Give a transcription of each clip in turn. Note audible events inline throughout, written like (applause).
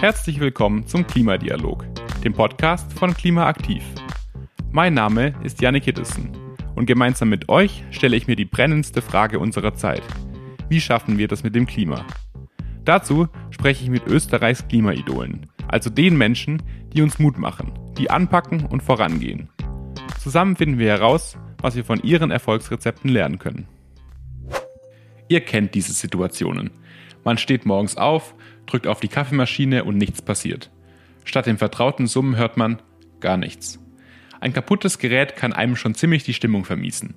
Herzlich willkommen zum Klimadialog, dem Podcast von Klimaaktiv. Mein Name ist Janne Kittelsen und gemeinsam mit euch stelle ich mir die brennendste Frage unserer Zeit. Wie schaffen wir das mit dem Klima? Dazu spreche ich mit Österreichs Klimaidolen, also den Menschen, die uns Mut machen, die anpacken und vorangehen. Zusammen finden wir heraus, was wir von ihren Erfolgsrezepten lernen können. Ihr kennt diese Situationen. Man steht morgens auf, drückt auf die Kaffeemaschine und nichts passiert. Statt dem vertrauten Summen hört man gar nichts. Ein kaputtes Gerät kann einem schon ziemlich die Stimmung vermiesen.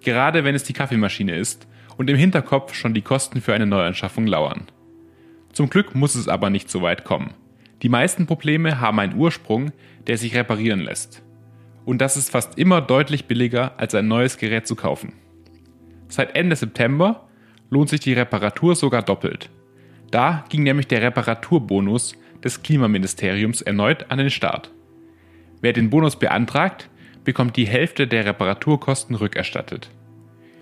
Gerade wenn es die Kaffeemaschine ist und im Hinterkopf schon die Kosten für eine Neuanschaffung lauern. Zum Glück muss es aber nicht so weit kommen. Die meisten Probleme haben einen Ursprung, der sich reparieren lässt. Und das ist fast immer deutlich billiger, als ein neues Gerät zu kaufen. Seit Ende September lohnt sich die Reparatur sogar doppelt. Da ging nämlich der Reparaturbonus des Klimaministeriums erneut an den Start. Wer den Bonus beantragt, bekommt die Hälfte der Reparaturkosten rückerstattet.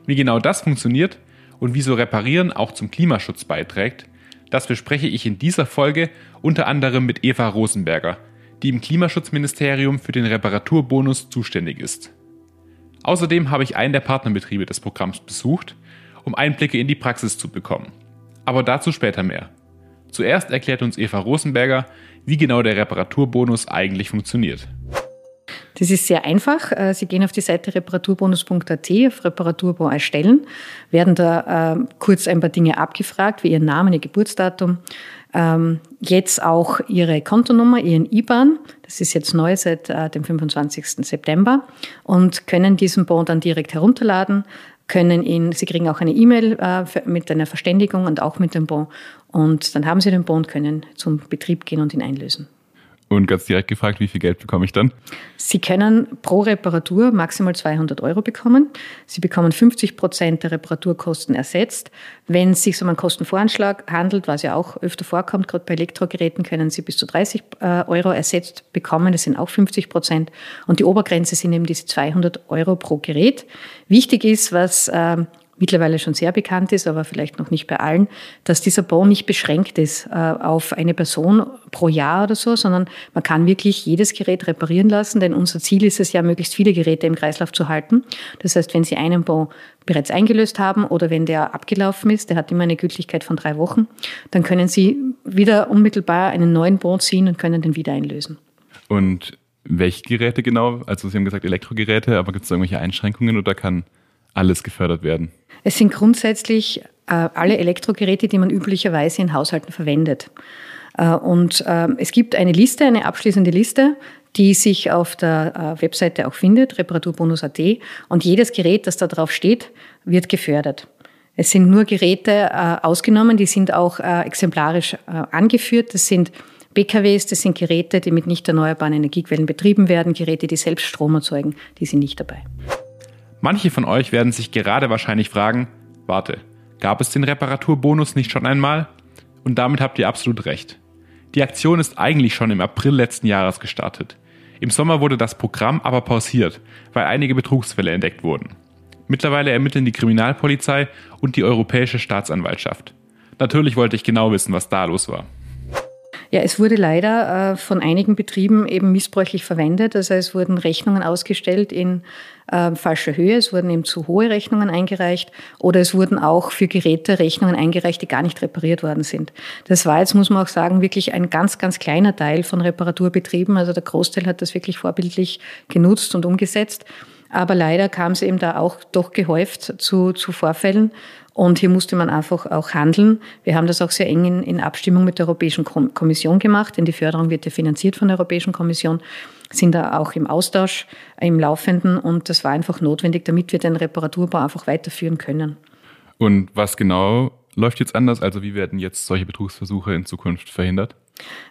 Wie genau das funktioniert und wieso Reparieren auch zum Klimaschutz beiträgt, das bespreche ich in dieser Folge unter anderem mit Eva Rosenberger, die im Klimaschutzministerium für den Reparaturbonus zuständig ist. Außerdem habe ich einen der Partnerbetriebe des Programms besucht, um Einblicke in die Praxis zu bekommen. Aber dazu später mehr. Zuerst erklärt uns Eva Rosenberger, wie genau der Reparaturbonus eigentlich funktioniert. Das ist sehr einfach. Äh, Sie gehen auf die Seite reparaturbonus.at, auf Reparaturbon erstellen, werden da äh, kurz ein paar Dinge abgefragt, wie Ihren Namen, Ihr Geburtsdatum, ähm, jetzt auch Ihre Kontonummer, Ihren IBAN. Das ist jetzt neu seit äh, dem 25. September und können diesen Bon dann direkt herunterladen, können ihn, Sie kriegen auch eine E-Mail äh, mit einer Verständigung und auch mit dem Bon. Und dann haben Sie den Bon und können zum Betrieb gehen und ihn einlösen. Und ganz direkt gefragt, wie viel Geld bekomme ich dann? Sie können pro Reparatur maximal 200 Euro bekommen. Sie bekommen 50 Prozent der Reparaturkosten ersetzt. Wenn es sich um einen Kostenvoranschlag handelt, was ja auch öfter vorkommt, gerade bei Elektrogeräten, können Sie bis zu 30 äh, Euro ersetzt bekommen. Das sind auch 50 Prozent. Und die Obergrenze sind eben diese 200 Euro pro Gerät. Wichtig ist, was ähm, mittlerweile schon sehr bekannt ist, aber vielleicht noch nicht bei allen, dass dieser Bon nicht beschränkt ist äh, auf eine Person pro Jahr oder so, sondern man kann wirklich jedes Gerät reparieren lassen, denn unser Ziel ist es ja, möglichst viele Geräte im Kreislauf zu halten. Das heißt, wenn Sie einen Bon bereits eingelöst haben oder wenn der abgelaufen ist, der hat immer eine Gültigkeit von drei Wochen, dann können Sie wieder unmittelbar einen neuen Bon ziehen und können den wieder einlösen. Und welche Geräte genau? Also Sie haben gesagt Elektrogeräte, aber gibt es irgendwelche Einschränkungen oder kann alles gefördert werden? Es sind grundsätzlich äh, alle Elektrogeräte, die man üblicherweise in Haushalten verwendet. Äh, und äh, es gibt eine Liste, eine abschließende Liste, die sich auf der äh, Webseite auch findet, reparaturbonus.at. Und jedes Gerät, das da drauf steht, wird gefördert. Es sind nur Geräte ausgenommen, die sind auch exemplarisch angeführt. Das sind PKWs, das sind Geräte, die mit nicht erneuerbaren Energiequellen betrieben werden, Geräte, die selbst Strom erzeugen, die sind nicht dabei. Manche von euch werden sich gerade wahrscheinlich fragen, warte, gab es den Reparaturbonus nicht schon einmal? Und damit habt ihr absolut recht. Die Aktion ist eigentlich schon im April letzten Jahres gestartet. Im Sommer wurde das Programm aber pausiert, weil einige Betrugsfälle entdeckt wurden. Mittlerweile ermitteln die Kriminalpolizei und die Europäische Staatsanwaltschaft. Natürlich wollte ich genau wissen, was da los war. Ja, es wurde leider äh, von einigen Betrieben eben missbräuchlich verwendet. Also es wurden Rechnungen ausgestellt in äh, falscher Höhe, es wurden eben zu hohe Rechnungen eingereicht oder es wurden auch für Geräte Rechnungen eingereicht, die gar nicht repariert worden sind. Das war jetzt, muss man auch sagen, wirklich ein ganz, ganz kleiner Teil von Reparaturbetrieben. Also der Großteil hat das wirklich vorbildlich genutzt und umgesetzt. Aber leider kam es eben da auch doch gehäuft zu, zu Vorfällen. Und hier musste man einfach auch handeln. Wir haben das auch sehr eng in, in Abstimmung mit der Europäischen Kommission gemacht, denn die Förderung wird ja finanziert von der Europäischen Kommission, sind da auch im Austausch, im Laufenden und das war einfach notwendig, damit wir den Reparaturbau einfach weiterführen können. Und was genau läuft jetzt anders? Also wie werden jetzt solche Betrugsversuche in Zukunft verhindert?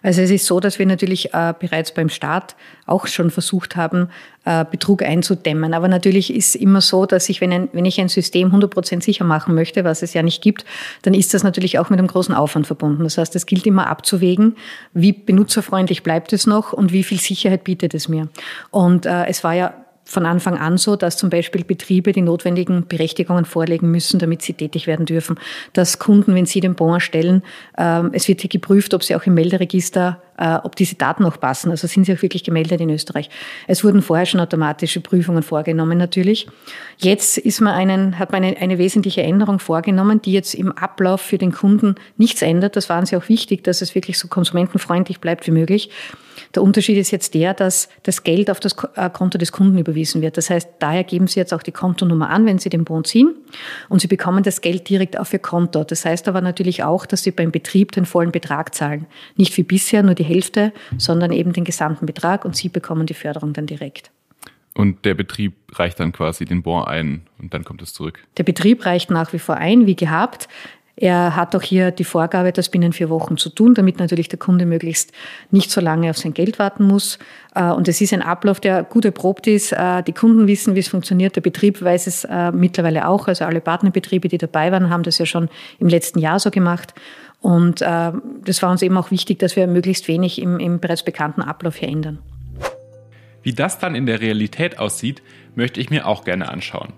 Also es ist so, dass wir natürlich äh, bereits beim Start auch schon versucht haben, äh, Betrug einzudämmen. Aber natürlich ist immer so, dass ich, wenn, ein, wenn ich ein System 100% sicher machen möchte, was es ja nicht gibt, dann ist das natürlich auch mit einem großen Aufwand verbunden. Das heißt, es gilt immer abzuwägen, wie benutzerfreundlich bleibt es noch und wie viel Sicherheit bietet es mir. Und äh, es war ja von Anfang an so, dass zum Beispiel Betriebe die notwendigen Berechtigungen vorlegen müssen, damit sie tätig werden dürfen. Dass Kunden, wenn sie den Bon erstellen, ähm, es wird hier geprüft, ob sie auch im Melderegister, ob diese Daten auch passen. Also sind sie auch wirklich gemeldet in Österreich. Es wurden vorher schon automatische Prüfungen vorgenommen natürlich. Jetzt ist man einen, hat man eine, eine wesentliche Änderung vorgenommen, die jetzt im Ablauf für den Kunden nichts ändert. Das waren sie auch wichtig, dass es wirklich so konsumentenfreundlich bleibt wie möglich. Der Unterschied ist jetzt der, dass das Geld auf das äh, Konto des Kunden überwiesen wird. Das heißt, daher geben Sie jetzt auch die Kontonummer an, wenn Sie den Bon ziehen und Sie bekommen das Geld direkt auf Ihr Konto. Das heißt aber natürlich auch, dass Sie beim Betrieb den vollen Betrag zahlen. Nicht wie bisher nur die Hälfte, sondern eben den gesamten Betrag und Sie bekommen die Förderung dann direkt. Und der Betrieb reicht dann quasi den Bon ein und dann kommt es zurück. Der Betrieb reicht nach wie vor ein, wie gehabt. Er hat auch hier die Vorgabe, das binnen vier Wochen zu tun, damit natürlich der Kunde möglichst nicht so lange auf sein Geld warten muss. Äh, und es ist ein Ablauf, der gut erprobt ist. Äh, die Kunden wissen, wie es funktioniert. Der Betrieb weiß es äh, mittlerweile auch. Also alle Partnerbetriebe, die dabei waren, haben das ja schon im letzten Jahr so gemacht. Und das war uns eben auch wichtig, dass wir möglichst wenig im, im bereits bekannten Ablauf hier ändern. Wie das dann in der Realität aussieht, möchte ich mir auch gerne anschauen.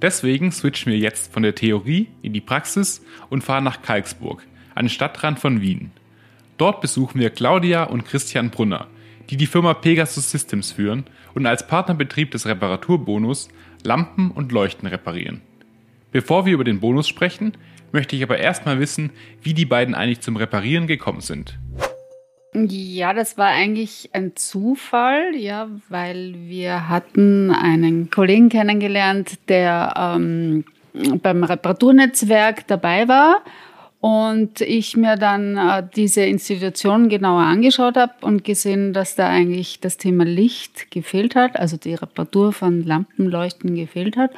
Deswegen switchen wir jetzt von der Theorie in die Praxis und fahren nach Kalksburg, einen Stadtrand von Wien. Dort besuchen wir Claudia und Christian Brunner, die die Firma Pegasus Systems führen und als Partnerbetrieb des Reparaturbonus Lampen und Leuchten reparieren. Bevor wir über den Bonus sprechen, möchte ich aber erstmal wissen, wie die beiden eigentlich zum Reparieren gekommen sind. Ja, das war eigentlich ein Zufall, ja, weil wir hatten einen Kollegen kennengelernt, der ähm, beim Reparaturnetzwerk dabei war und ich mir dann äh, diese Institution genauer angeschaut habe und gesehen, dass da eigentlich das Thema Licht gefehlt hat, also die Reparatur von Lampenleuchten gefehlt hat.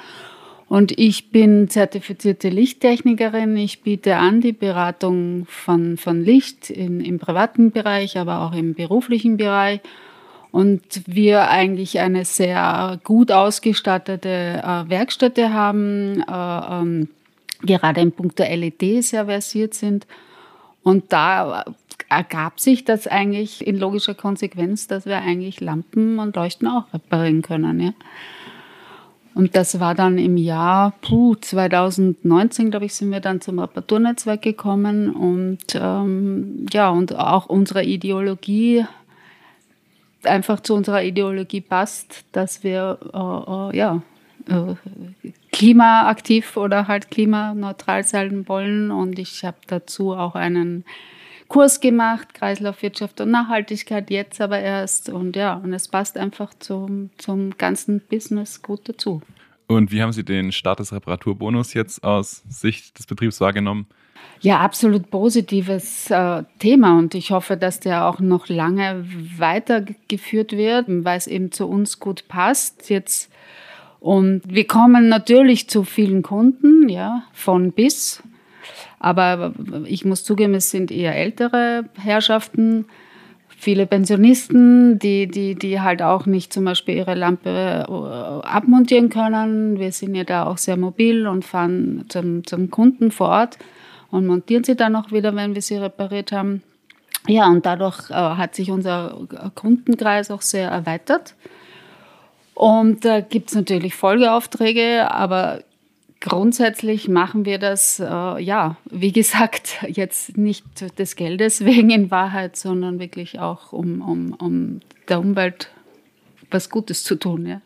Und ich bin zertifizierte Lichttechnikerin. Ich biete an die Beratung von, von Licht in, im privaten Bereich, aber auch im beruflichen Bereich. Und wir eigentlich eine sehr gut ausgestattete äh, Werkstätte haben, äh, ähm, gerade in puncto LED sehr versiert sind. Und da ergab sich das eigentlich in logischer Konsequenz, dass wir eigentlich Lampen und Leuchten auch reparieren können. Ja. Und das war dann im Jahr puh, 2019, glaube ich, sind wir dann zum Reparaturnetzwerk gekommen und ähm, ja, und auch unsere Ideologie einfach zu unserer Ideologie passt, dass wir äh, äh, ja, äh, klimaaktiv oder halt klimaneutral sein wollen. Und ich habe dazu auch einen Kurs gemacht, Kreislaufwirtschaft und Nachhaltigkeit, jetzt aber erst. Und ja, und es passt einfach zum, zum ganzen Business gut dazu. Und wie haben Sie den Start des Reparaturbonus jetzt aus Sicht des Betriebs wahrgenommen? Ja, absolut positives äh, Thema und ich hoffe, dass der auch noch lange weitergeführt wird, weil es eben zu uns gut passt. Jetzt und wir kommen natürlich zu vielen Kunden, ja, von bis. Aber ich muss zugeben, es sind eher ältere Herrschaften, viele Pensionisten, die, die, die halt auch nicht zum Beispiel ihre Lampe äh, abmontieren können. Wir sind ja da auch sehr mobil und fahren zum, zum Kunden vor Ort und montieren sie dann auch wieder, wenn wir sie repariert haben. Ja, und dadurch äh, hat sich unser Kundenkreis auch sehr erweitert. Und da gibt es natürlich Folgeaufträge, aber Grundsätzlich machen wir das, äh, ja, wie gesagt, jetzt nicht des Geldes wegen in Wahrheit, sondern wirklich auch, um, um, um der Umwelt was Gutes zu tun. Ja.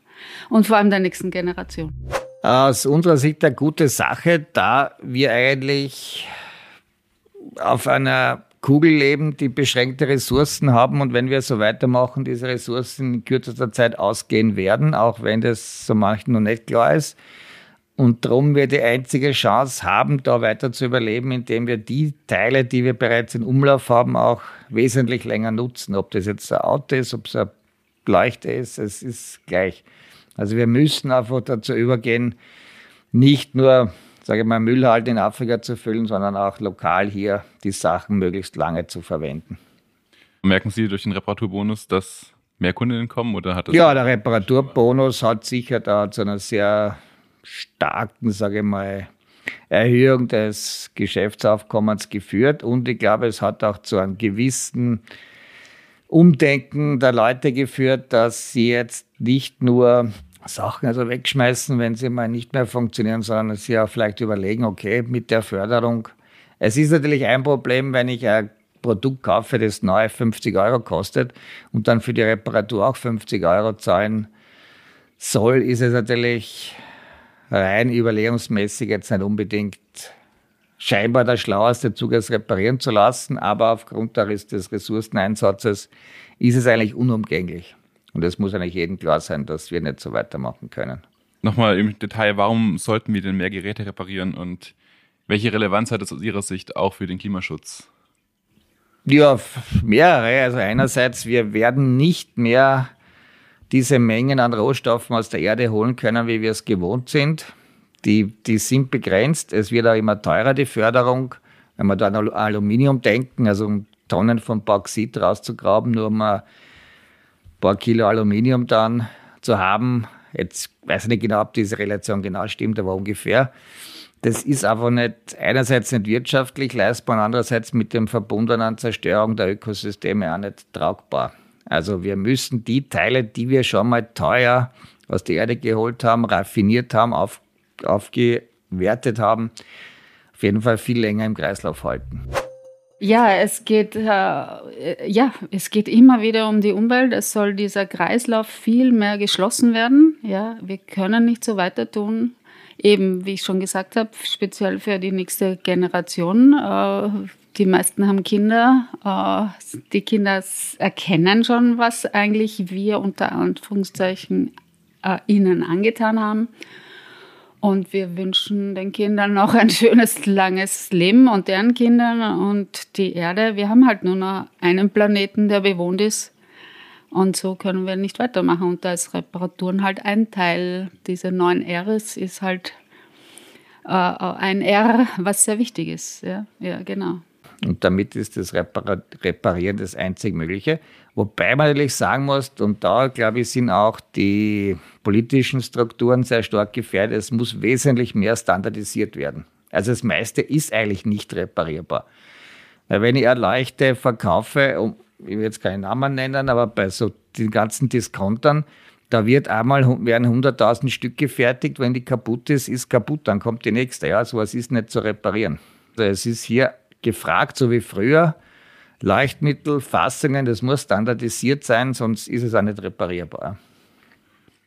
Und vor allem der nächsten Generation. Aus unserer Sicht eine gute Sache, da wir eigentlich auf einer Kugel leben, die beschränkte Ressourcen haben und wenn wir so weitermachen, diese Ressourcen in kürzester Zeit ausgehen werden, auch wenn das so manchen noch nicht klar ist. Und darum wir die einzige Chance haben, da weiter zu überleben, indem wir die Teile, die wir bereits in Umlauf haben, auch wesentlich länger nutzen. Ob das jetzt ein Auto ist, ob es ein Leuchte ist, es ist gleich. Also wir müssen einfach dazu übergehen, nicht nur, sage ich mal, Müll halt in Afrika zu füllen, sondern auch lokal hier die Sachen möglichst lange zu verwenden. Merken Sie durch den Reparaturbonus, dass mehr Kundinnen kommen oder hat das? Ja, der Reparaturbonus hat sicher da zu einer sehr starken, sage ich mal, Erhöhung des Geschäftsaufkommens geführt. Und ich glaube, es hat auch zu einem gewissen Umdenken der Leute geführt, dass sie jetzt nicht nur Sachen also wegschmeißen, wenn sie mal nicht mehr funktionieren, sondern sie auch vielleicht überlegen, okay, mit der Förderung. Es ist natürlich ein Problem, wenn ich ein Produkt kaufe, das neu 50 Euro kostet und dann für die Reparatur auch 50 Euro zahlen soll, ist es natürlich rein überlegungsmäßig jetzt nicht unbedingt scheinbar der schlaueste Zug, es reparieren zu lassen, aber aufgrund des Ressourceneinsatzes ist es eigentlich unumgänglich. Und es muss eigentlich jedem klar sein, dass wir nicht so weitermachen können. Nochmal im Detail, warum sollten wir denn mehr Geräte reparieren und welche Relevanz hat das aus Ihrer Sicht auch für den Klimaschutz? Ja, mehrere. Also einerseits, wir werden nicht mehr diese Mengen an Rohstoffen aus der Erde holen können, wie wir es gewohnt sind. Die, die sind begrenzt. Es wird auch immer teurer, die Förderung. Wenn wir da an Aluminium denken, also um Tonnen von Bauxit rauszugraben, nur um ein paar Kilo Aluminium dann zu haben. Jetzt weiß ich nicht genau, ob diese Relation genau stimmt, aber ungefähr. Das ist einfach nicht, einerseits nicht wirtschaftlich leistbar und andererseits mit dem verbundenen Zerstörung der Ökosysteme auch nicht tragbar. Also wir müssen die Teile, die wir schon mal teuer aus der Erde geholt haben, raffiniert haben, auf, aufgewertet haben, auf jeden Fall viel länger im Kreislauf halten. Ja, es geht, äh, ja, es geht immer wieder um die Umwelt. Es soll dieser Kreislauf viel mehr geschlossen werden. Ja, wir können nicht so weiter tun. Eben, wie ich schon gesagt habe, speziell für die nächste Generation. Äh, die meisten haben Kinder. Äh, die Kinder erkennen schon, was eigentlich wir unter Anführungszeichen äh, ihnen angetan haben. Und wir wünschen den Kindern noch ein schönes, langes Leben und deren Kindern und die Erde. Wir haben halt nur noch einen Planeten, der bewohnt ist. Und so können wir nicht weitermachen. Und da ist Reparaturen halt ein Teil. Diese neuen Rs ist halt äh, ein R, was sehr wichtig ist. Ja, ja genau. Und damit ist das Reparieren das einzig Mögliche. Wobei man natürlich sagen muss, und da glaube ich, sind auch die politischen Strukturen sehr stark gefährdet, es muss wesentlich mehr standardisiert werden. Also das meiste ist eigentlich nicht reparierbar. Weil wenn ich eine Leuchte verkaufe, ich will jetzt keinen Namen nennen, aber bei so den ganzen Diskontern, da wird einmal werden 100.000 Stück gefertigt, wenn die kaputt ist, ist kaputt, dann kommt die nächste. Ja, sowas ist nicht zu reparieren. Also es ist hier gefragt, so wie früher, Leuchtmittel, Fassungen, das muss standardisiert sein, sonst ist es auch nicht reparierbar.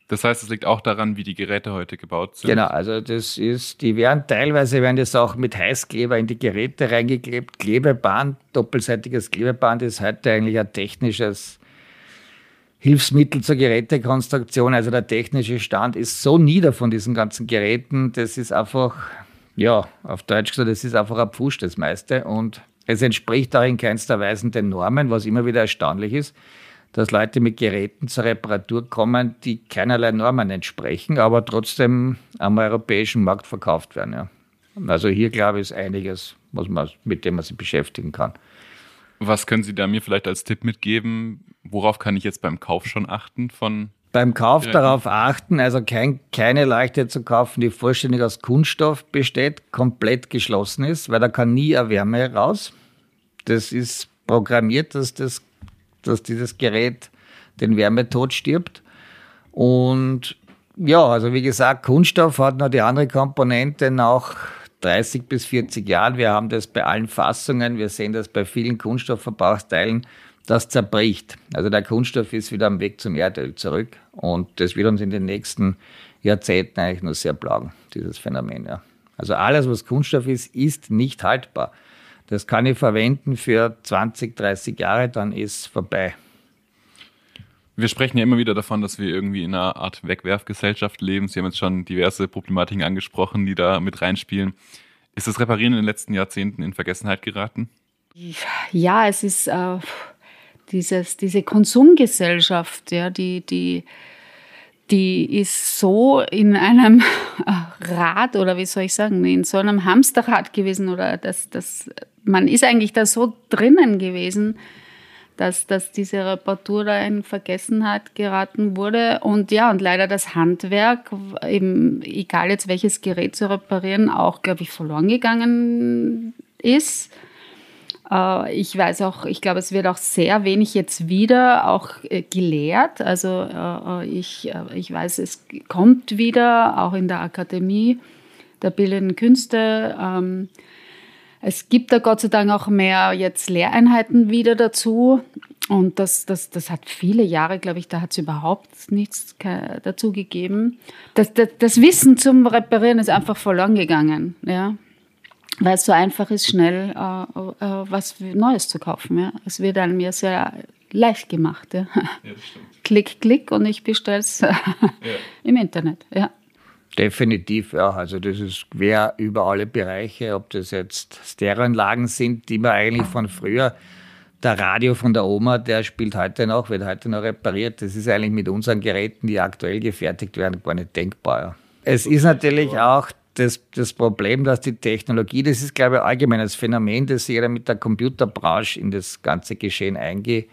Das heißt, es liegt auch daran, wie die Geräte heute gebaut sind. Genau, also das ist, die werden teilweise werden das auch mit Heißkleber in die Geräte reingeklebt. Klebeband, doppelseitiges Klebeband ist heute eigentlich ein technisches Hilfsmittel zur Gerätekonstruktion. Also der technische Stand ist so nieder von diesen ganzen Geräten, das ist einfach, ja, auf Deutsch gesagt, das ist einfach ein Pfusch, das meiste. Und es entspricht auch in keinster Weise den Normen, was immer wieder erstaunlich ist, dass Leute mit Geräten zur Reparatur kommen, die keinerlei Normen entsprechen, aber trotzdem am europäischen Markt verkauft werden. Ja. Also hier glaube ich ist einiges, was man, mit dem man sich beschäftigen kann. Was können Sie da mir vielleicht als Tipp mitgeben? Worauf kann ich jetzt beim Kauf schon achten von beim Kauf Geräten? darauf achten, also kein, keine Leuchte zu kaufen, die vollständig aus Kunststoff besteht, komplett geschlossen ist, weil da kann nie eine Wärme raus. Das ist programmiert, dass, das, dass dieses Gerät den Wärmetod stirbt. Und ja, also wie gesagt, Kunststoff hat noch die andere Komponente nach 30 bis 40 Jahren. Wir haben das bei allen Fassungen, wir sehen das bei vielen Kunststoffverbrauchsteilen, das zerbricht. Also der Kunststoff ist wieder am Weg zum Erdöl zurück und das wird uns in den nächsten Jahrzehnten eigentlich nur sehr plagen, dieses Phänomen. Ja. Also alles, was Kunststoff ist, ist nicht haltbar. Das kann ich verwenden für 20, 30 Jahre, dann ist vorbei. Wir sprechen ja immer wieder davon, dass wir irgendwie in einer Art Wegwerfgesellschaft leben. Sie haben jetzt schon diverse Problematiken angesprochen, die da mit reinspielen. Ist das Reparieren in den letzten Jahrzehnten in Vergessenheit geraten? Ja, es ist äh, dieses, diese Konsumgesellschaft, ja, die, die die ist so in einem (laughs) Rad oder wie soll ich sagen, in so einem Hamsterrad gewesen oder das, das, man ist eigentlich da so drinnen gewesen, dass, dass diese Reparatur da in Vergessenheit geraten wurde. Und ja, und leider das Handwerk, eben, egal jetzt welches Gerät zu reparieren, auch, glaube ich, verloren gegangen ist. Äh, ich weiß auch, ich glaube, es wird auch sehr wenig jetzt wieder auch äh, gelehrt. Also äh, ich, ich weiß, es kommt wieder, auch in der Akademie der Bildenden Künste. Ähm, es gibt da Gott sei Dank auch mehr jetzt Lehreinheiten wieder dazu. Und das, das, das hat viele Jahre, glaube ich, da hat es überhaupt nichts dazu gegeben. Das, das, das Wissen zum Reparieren ist einfach verloren gegangen. Ja weil es so einfach ist, schnell äh, äh, was Neues zu kaufen. Ja. Es wird einem ja sehr leicht gemacht. Ja. ja (laughs) klick, klick und ich bestelle es (laughs) ja. im Internet. Ja. Definitiv, ja. Also das ist quer über alle Bereiche, ob das jetzt Stereoanlagen sind, die man eigentlich von früher, der Radio von der Oma, der spielt heute noch, wird heute noch repariert. Das ist eigentlich mit unseren Geräten, die aktuell gefertigt werden, gar nicht denkbar. Ja. Es ist natürlich auch das, das Problem, dass die Technologie, das ist, glaube ich, ein allgemeines Phänomen, das sich mit der Computerbranche in das ganze Geschehen einge,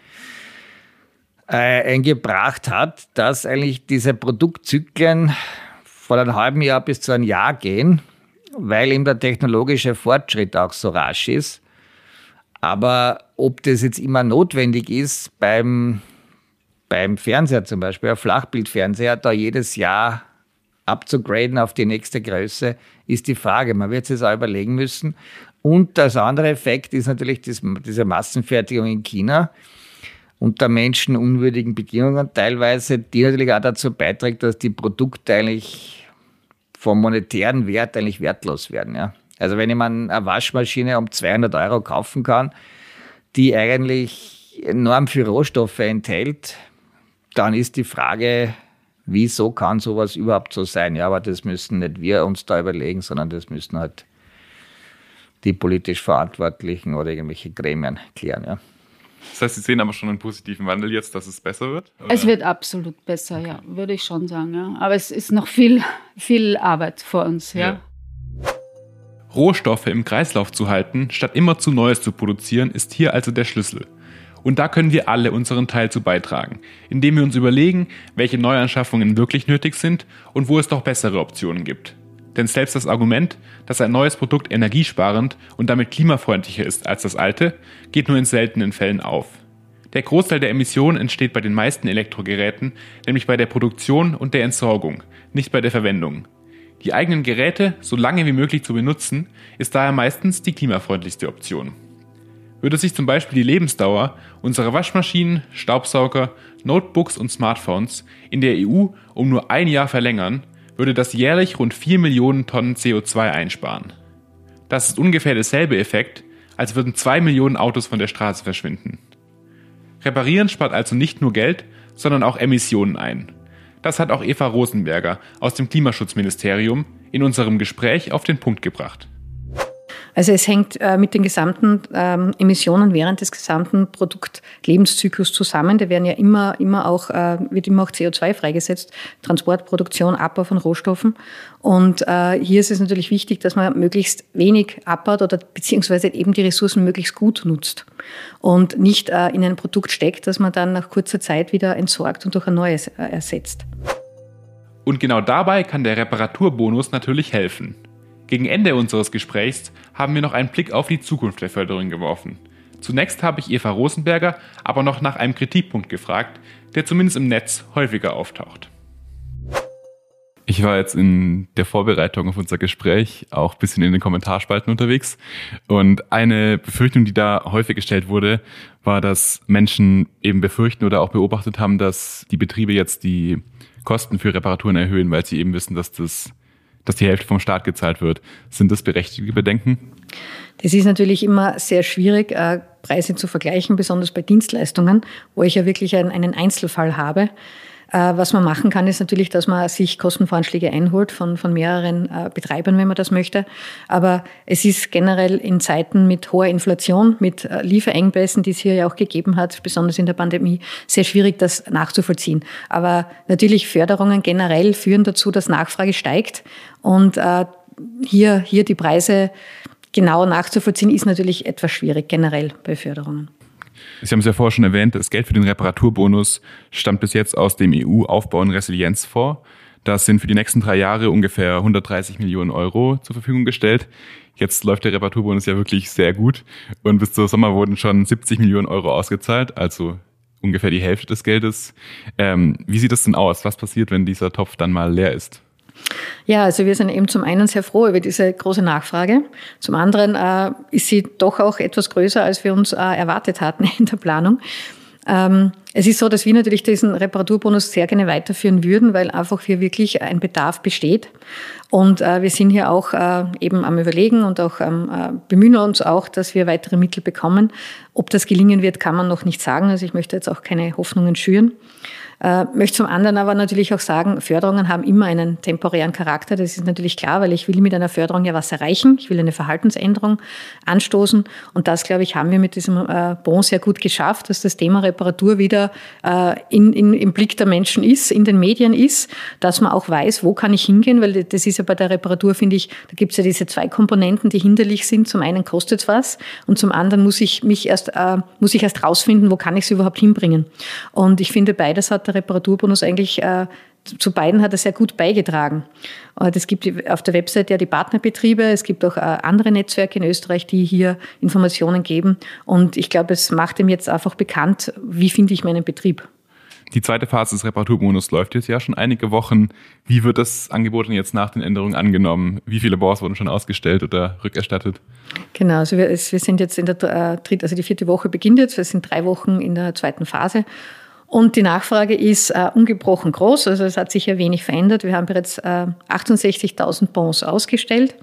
äh, eingebracht hat, dass eigentlich diese Produktzyklen von einem halben Jahr bis zu einem Jahr gehen, weil eben der technologische Fortschritt auch so rasch ist. Aber ob das jetzt immer notwendig ist beim, beim Fernseher zum Beispiel, ein Flachbildfernseher, da jedes Jahr abzugraden auf die nächste Größe, ist die Frage. Man wird sich das auch überlegen müssen. Und das andere Effekt ist natürlich das, diese Massenfertigung in China unter menschenunwürdigen Bedingungen teilweise, die natürlich auch dazu beiträgt, dass die Produkte eigentlich vom monetären Wert eigentlich wertlos werden. Ja. Also wenn mir eine Waschmaschine um 200 Euro kaufen kann, die eigentlich enorm viel Rohstoffe enthält, dann ist die Frage, wieso kann sowas überhaupt so sein? Ja, aber das müssen nicht wir uns da überlegen, sondern das müssen halt die politisch Verantwortlichen oder irgendwelche Gremien klären. Ja. Das heißt, Sie sehen aber schon einen positiven Wandel jetzt, dass es besser wird? Oder? Es wird absolut besser, okay. ja, würde ich schon sagen. Ja. Aber es ist noch viel, viel Arbeit vor uns. Ja. ja. Rohstoffe im Kreislauf zu halten, statt immer zu Neues zu produzieren, ist hier also der Schlüssel. Und da können wir alle unseren Teil zu beitragen, indem wir uns überlegen, welche Neuanschaffungen wirklich nötig sind und wo es doch bessere Optionen gibt. Denn selbst das Argument, dass ein neues Produkt energiesparend und damit klimafreundlicher ist als das alte, geht nur in seltenen Fällen auf. Der Großteil der Emissionen entsteht bei den meisten Elektrogeräten, nämlich bei der Produktion und der Entsorgung, nicht bei der Verwendung. Die eigenen Geräte so lange wie möglich zu benutzen, ist daher meistens die klimafreundlichste Option. Würde sich zum Beispiel die Lebensdauer unserer Waschmaschinen, Staubsauger, Notebooks und Smartphones in der EU um nur ein Jahr verlängern, würde das jährlich rund 4 Millionen Tonnen CO2 einsparen. Das ist ungefähr derselbe Effekt, als würden 2 Millionen Autos von der Straße verschwinden. Reparieren spart also nicht nur Geld, sondern auch Emissionen ein. Das hat auch Eva Rosenberger aus dem Klimaschutzministerium in unserem Gespräch auf den Punkt gebracht. Also es hängt äh, mit den gesamten ähm, Emissionen während des gesamten Produktlebenszyklus zusammen. Da werden ja immer, immer auch, äh, wird immer auch CO2 freigesetzt. Transport, Produktion, Abbau von Rohstoffen. Und äh, hier ist es natürlich wichtig, dass man möglichst wenig abbaut oder beziehungsweise eben die Ressourcen möglichst gut nutzt und nicht äh, in ein Produkt steckt, das man dann nach kurzer Zeit wieder entsorgt und durch ein neues äh, ersetzt. Und genau dabei kann der Reparaturbonus natürlich helfen. Gegen Ende unseres Gesprächs haben wir noch einen Blick auf die Zukunft der Förderung geworfen. Zunächst habe ich Eva Rosenberger aber noch nach einem Kritikpunkt gefragt, der zumindest im Netz häufiger auftaucht. Ich war jetzt in der Vorbereitung auf unser Gespräch auch ein bisschen in den Kommentarspalten unterwegs. Und eine Befürchtung, die da häufig gestellt wurde, war, dass Menschen eben befürchten oder auch beobachtet haben, dass die Betriebe jetzt die Kosten für Reparaturen erhöhen, weil sie eben wissen, dass das dass die Hälfte vom Staat gezahlt wird. Sind das berechtigte Bedenken? Das ist natürlich immer sehr schwierig, äh, Preise zu vergleichen, besonders bei Dienstleistungen, wo ich ja wirklich einen Einzelfall habe. Äh, was man machen kann, ist natürlich, dass man sich Kostenvoranschläge einholt von, von mehreren äh, Betreibern, wenn man das möchte. Aber es ist generell in Zeiten mit hoher Inflation, mit äh, Lieferengpässen, die es hier ja auch gegeben hat, besonders in der Pandemie, sehr schwierig, das nachzuvollziehen. Aber natürlich Förderungen generell führen dazu, dass Nachfrage steigt und hier, hier die Preise genau nachzuvollziehen, ist natürlich etwas schwierig generell bei Förderungen. Sie haben es ja vorher schon erwähnt, das Geld für den Reparaturbonus stammt bis jetzt aus dem EU-Aufbau- und Resilienzfonds. Das sind für die nächsten drei Jahre ungefähr 130 Millionen Euro zur Verfügung gestellt. Jetzt läuft der Reparaturbonus ja wirklich sehr gut und bis zur Sommer wurden schon 70 Millionen Euro ausgezahlt, also ungefähr die Hälfte des Geldes. Ähm, wie sieht das denn aus? Was passiert, wenn dieser Topf dann mal leer ist? Ja, also wir sind eben zum einen sehr froh über diese große Nachfrage. Zum anderen äh, ist sie doch auch etwas größer, als wir uns äh, erwartet hatten (laughs) in der Planung. Ähm, es ist so, dass wir natürlich diesen Reparaturbonus sehr gerne weiterführen würden, weil einfach hier wirklich ein Bedarf besteht. Und äh, wir sind hier auch äh, eben am Überlegen und auch ähm, äh, bemühen uns auch, dass wir weitere Mittel bekommen. Ob das gelingen wird, kann man noch nicht sagen. Also ich möchte jetzt auch keine Hoffnungen schüren. Äh, möchte zum anderen aber natürlich auch sagen, Förderungen haben immer einen temporären Charakter. Das ist natürlich klar, weil ich will mit einer Förderung ja was erreichen. Ich will eine Verhaltensänderung anstoßen. Und das, glaube ich, haben wir mit diesem äh, Bon sehr gut geschafft, dass das Thema Reparatur wieder äh, in, in, im Blick der Menschen ist, in den Medien ist, dass man auch weiß, wo kann ich hingehen, weil das ist ja bei der Reparatur, finde ich, da gibt es ja diese zwei Komponenten, die hinderlich sind. Zum einen kostet es was und zum anderen muss ich mich erst, äh, muss ich erst rausfinden, wo kann ich es überhaupt hinbringen. Und ich finde, beides hat der Reparaturbonus eigentlich äh, zu beiden hat er sehr gut beigetragen. Es gibt auf der Website ja die Partnerbetriebe, es gibt auch äh, andere Netzwerke in Österreich, die hier Informationen geben. Und ich glaube, es macht ihm jetzt einfach bekannt, wie finde ich meinen Betrieb. Die zweite Phase des Reparaturbonus läuft jetzt ja schon einige Wochen. Wie wird das Angebot denn jetzt nach den Änderungen angenommen? Wie viele Bors wurden schon ausgestellt oder rückerstattet? Genau, also wir, wir sind jetzt in der äh, dritten, also die vierte Woche beginnt jetzt. Wir sind drei Wochen in der zweiten Phase. Und die Nachfrage ist äh, ungebrochen groß, also es hat sich ja wenig verändert. Wir haben bereits äh, 68.000 Bons ausgestellt,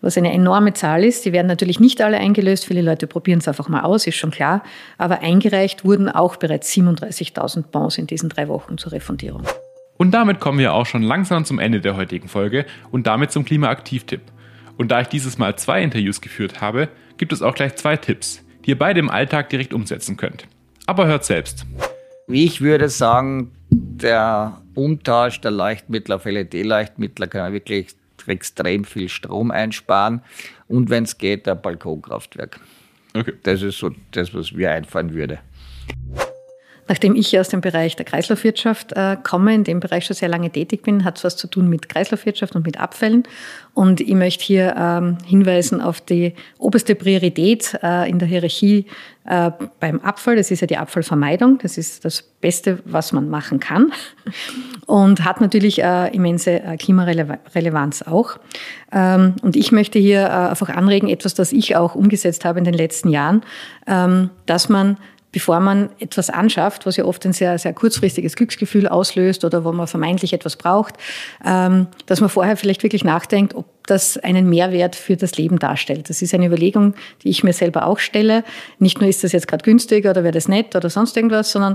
was eine enorme Zahl ist. Die werden natürlich nicht alle eingelöst, viele Leute probieren es einfach mal aus, ist schon klar. Aber eingereicht wurden auch bereits 37.000 Bons in diesen drei Wochen zur Refundierung. Und damit kommen wir auch schon langsam zum Ende der heutigen Folge und damit zum Klimaaktiv-Tipp. Und da ich dieses Mal zwei Interviews geführt habe, gibt es auch gleich zwei Tipps, die ihr beide im Alltag direkt umsetzen könnt. Aber hört selbst. Ich würde sagen, der Umtausch der Leuchtmittel auf LED-Leuchtmittel kann wirklich extrem viel Strom einsparen. Und wenn es geht, ein Balkonkraftwerk. Okay. Das ist so das, was mir einfallen würde. Nachdem ich aus dem Bereich der Kreislaufwirtschaft äh, komme, in dem Bereich schon sehr lange tätig bin, hat es was zu tun mit Kreislaufwirtschaft und mit Abfällen. Und ich möchte hier ähm, hinweisen auf die oberste Priorität äh, in der Hierarchie äh, beim Abfall. Das ist ja die Abfallvermeidung. Das ist das Beste, was man machen kann. Und hat natürlich äh, immense äh, Klimarelevanz auch. Ähm, und ich möchte hier äh, einfach anregen, etwas, das ich auch umgesetzt habe in den letzten Jahren, ähm, dass man bevor man etwas anschafft, was ja oft ein sehr, sehr kurzfristiges Glücksgefühl auslöst oder wo man vermeintlich etwas braucht, ähm, dass man vorher vielleicht wirklich nachdenkt, ob das einen Mehrwert für das Leben darstellt. Das ist eine Überlegung, die ich mir selber auch stelle. Nicht nur ist das jetzt gerade günstig oder wäre das nett oder sonst irgendwas, sondern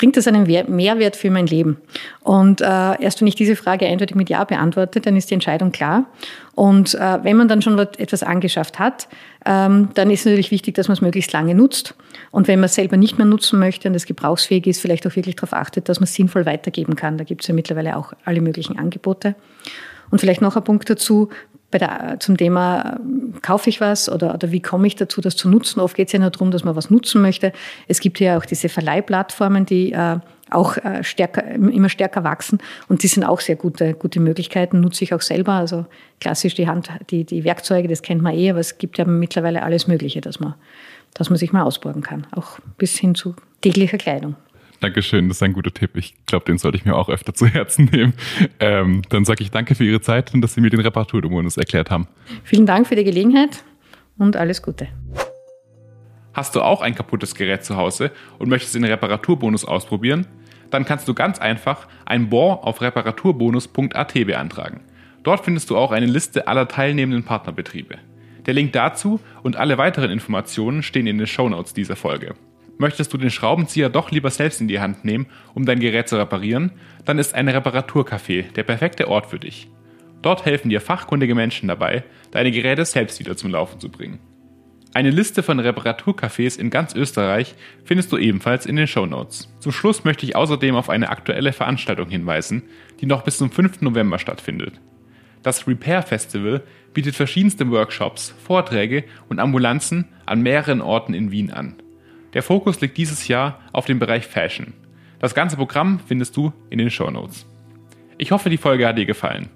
bringt das einen Mehrwert für mein Leben? Und äh, erst wenn ich diese Frage eindeutig mit Ja beantworte, dann ist die Entscheidung klar. Und äh, wenn man dann schon etwas angeschafft hat, ähm, dann ist natürlich wichtig, dass man es möglichst lange nutzt. Und wenn man es selber nicht mehr nutzen möchte und es gebrauchsfähig ist, vielleicht auch wirklich darauf achtet, dass man es sinnvoll weitergeben kann. Da gibt es ja mittlerweile auch alle möglichen Angebote. Und vielleicht noch ein Punkt dazu, der, zum Thema, kaufe ich was oder, oder wie komme ich dazu, das zu nutzen? Oft geht es ja nur darum, dass man was nutzen möchte. Es gibt ja auch diese Verleihplattformen, die äh, auch äh, stärker, immer stärker wachsen und die sind auch sehr gute, gute Möglichkeiten, nutze ich auch selber. Also klassisch die Hand, die, die Werkzeuge, das kennt man eh, aber es gibt ja mittlerweile alles Mögliche, dass man, dass man sich mal ausborgen kann, auch bis hin zu täglicher Kleidung. Dankeschön, das ist ein guter Tipp. Ich glaube, den sollte ich mir auch öfter zu Herzen nehmen. Ähm, dann sage ich danke für Ihre Zeit und dass Sie mir den Reparaturbonus erklärt haben. Vielen Dank für die Gelegenheit und alles Gute. Hast du auch ein kaputtes Gerät zu Hause und möchtest den Reparaturbonus ausprobieren? Dann kannst du ganz einfach ein Bon auf reparaturbonus.at beantragen. Dort findest du auch eine Liste aller teilnehmenden Partnerbetriebe. Der Link dazu und alle weiteren Informationen stehen in den Shownotes dieser Folge. Möchtest du den Schraubenzieher doch lieber selbst in die Hand nehmen, um dein Gerät zu reparieren, dann ist ein Reparaturcafé der perfekte Ort für dich. Dort helfen dir fachkundige Menschen dabei, deine Geräte selbst wieder zum Laufen zu bringen. Eine Liste von Reparaturcafés in ganz Österreich findest du ebenfalls in den Show Notes. Zum Schluss möchte ich außerdem auf eine aktuelle Veranstaltung hinweisen, die noch bis zum 5. November stattfindet. Das Repair Festival bietet verschiedenste Workshops, Vorträge und Ambulanzen an mehreren Orten in Wien an. Der Fokus liegt dieses Jahr auf dem Bereich Fashion. Das ganze Programm findest du in den Show Notes. Ich hoffe, die Folge hat dir gefallen.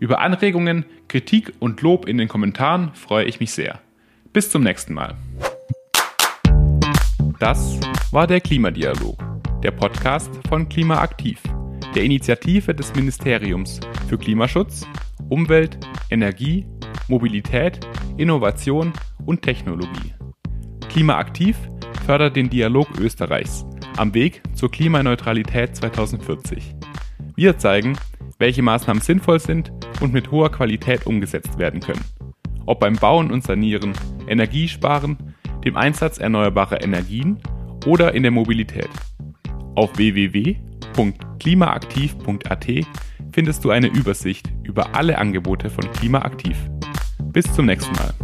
Über Anregungen, Kritik und Lob in den Kommentaren freue ich mich sehr. Bis zum nächsten Mal. Das war der Klimadialog, der Podcast von Klimaaktiv, der Initiative des Ministeriums für Klimaschutz, Umwelt, Energie, Mobilität, Innovation und Technologie. Klimaaktiv fördert den Dialog Österreichs am Weg zur Klimaneutralität 2040. Wir zeigen, welche Maßnahmen sinnvoll sind und mit hoher Qualität umgesetzt werden können. Ob beim Bauen und Sanieren, Energiesparen, dem Einsatz erneuerbarer Energien oder in der Mobilität. Auf www.klimaaktiv.at findest du eine Übersicht über alle Angebote von Klimaaktiv. Bis zum nächsten Mal.